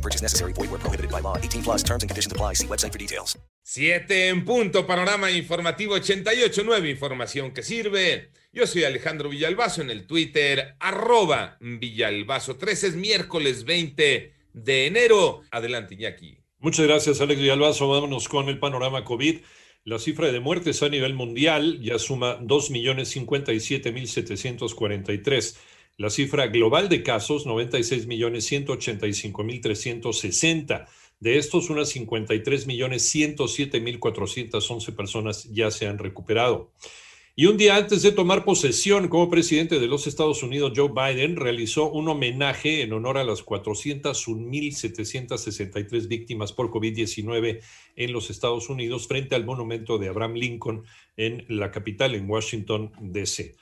No purchase necessary. Void where prohibited by law. 18 plus terms and conditions apply. See website for details. Siete en punto, panorama informativo 88.9, información que sirve. Yo soy Alejandro Villalbazo en el Twitter, arroba Villalbazo 13, es miércoles 20 de enero. Adelante, Iñaki. Muchas gracias, Alex Villalbazo. Vámonos con el panorama COVID. La cifra de muertes a nivel mundial ya suma 2.057.743. La cifra global de casos, 96.185.360. De estos, unas 53.107.411 personas ya se han recuperado. Y un día antes de tomar posesión como presidente de los Estados Unidos, Joe Biden realizó un homenaje en honor a las 401.763 víctimas por COVID-19 en los Estados Unidos frente al monumento de Abraham Lincoln en la capital, en Washington, D.C.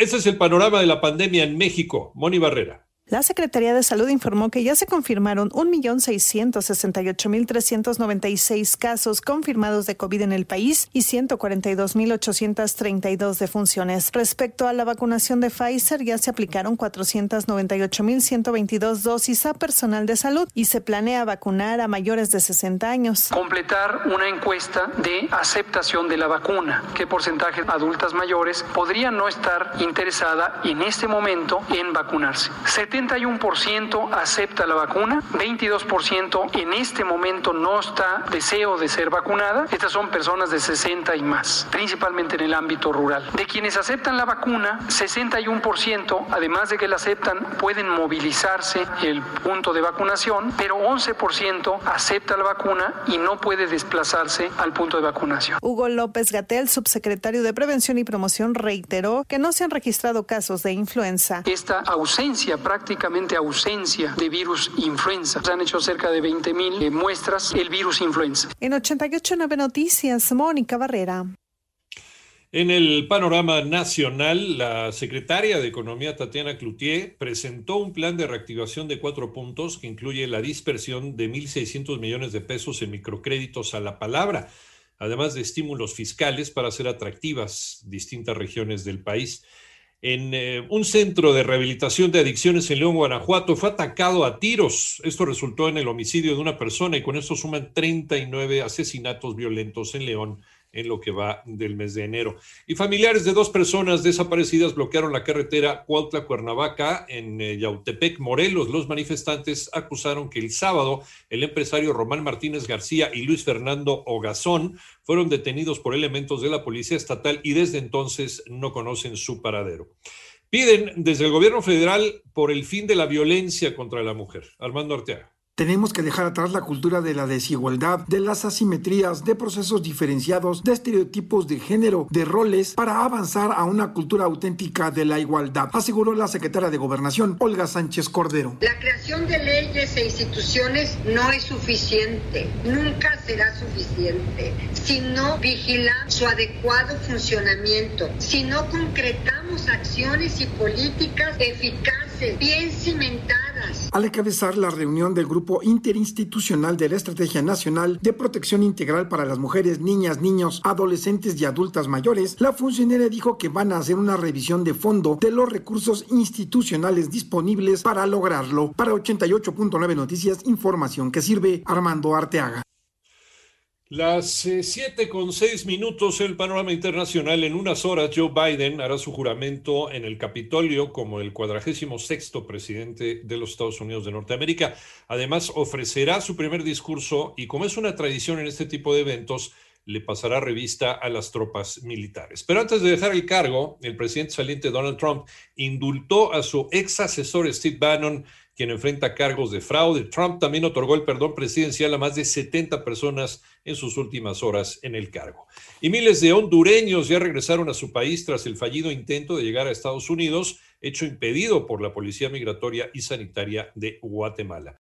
Ese es el panorama de la pandemia en México. Moni Barrera. La Secretaría de Salud informó que ya se confirmaron 1.668.396 casos confirmados de COVID en el país y 142.832 defunciones. Respecto a la vacunación de Pfizer, ya se aplicaron 498.122 dosis a personal de salud y se planea vacunar a mayores de 60 años. Completar una encuesta de aceptación de la vacuna. ¿Qué porcentaje de adultas mayores podría no estar interesada en este momento en vacunarse? 71% acepta la vacuna, 22% en este momento no está deseo de ser vacunada. Estas son personas de 60 y más, principalmente en el ámbito rural. De quienes aceptan la vacuna, 61%, además de que la aceptan, pueden movilizarse el punto de vacunación, pero 11% acepta la vacuna y no puede desplazarse al punto de vacunación. Hugo López Gatel, subsecretario de Prevención y Promoción, reiteró que no se han registrado casos de influenza. Esta ausencia prácticamente ausencia de virus influenza. Se han hecho cerca de 20 mil muestras el virus influenza. En 88.9 Noticias, Mónica Barrera. En el panorama nacional, la secretaria de Economía Tatiana Cloutier presentó un plan de reactivación de cuatro puntos que incluye la dispersión de 1.600 millones de pesos en microcréditos a la palabra, además de estímulos fiscales para hacer atractivas distintas regiones del país en eh, un centro de rehabilitación de adicciones en León, Guanajuato, fue atacado a tiros. Esto resultó en el homicidio de una persona y con esto suman 39 asesinatos violentos en León en lo que va del mes de enero. Y familiares de dos personas desaparecidas bloquearon la carretera Cuautla-Cuernavaca en eh, Yautepec, Morelos. Los manifestantes acusaron que el sábado el empresario Román Martínez García y Luis Fernando Ogazón fueron detenidos por elementos de la Policía Estatal y desde entonces no conocen su paradero. Piden desde el gobierno federal por el fin de la violencia contra la mujer. Armando Arteaga. Tenemos que dejar atrás la cultura de la desigualdad, de las asimetrías, de procesos diferenciados, de estereotipos de género, de roles, para avanzar a una cultura auténtica de la igualdad, aseguró la secretaria de Gobernación, Olga Sánchez Cordero. La creación de leyes e instituciones no es suficiente, nunca será suficiente, si no vigilamos su adecuado funcionamiento, si no concretamos acciones y políticas eficaces, bien cimentadas. Al encabezar la reunión del Grupo Interinstitucional de la Estrategia Nacional de Protección Integral para las Mujeres, Niñas, Niños, Adolescentes y Adultas Mayores, la funcionaria dijo que van a hacer una revisión de fondo de los recursos institucionales disponibles para lograrlo. Para 88.9 Noticias, información que sirve Armando Arteaga. Las eh, siete con seis minutos el panorama internacional. En unas horas Joe Biden hará su juramento en el Capitolio como el cuadragésimo sexto presidente de los Estados Unidos de Norteamérica. Además ofrecerá su primer discurso y como es una tradición en este tipo de eventos, le pasará revista a las tropas militares. Pero antes de dejar el cargo, el presidente saliente Donald Trump indultó a su ex asesor Steve Bannon quien enfrenta cargos de fraude. Trump también otorgó el perdón presidencial a más de 70 personas en sus últimas horas en el cargo. Y miles de hondureños ya regresaron a su país tras el fallido intento de llegar a Estados Unidos, hecho impedido por la Policía Migratoria y Sanitaria de Guatemala.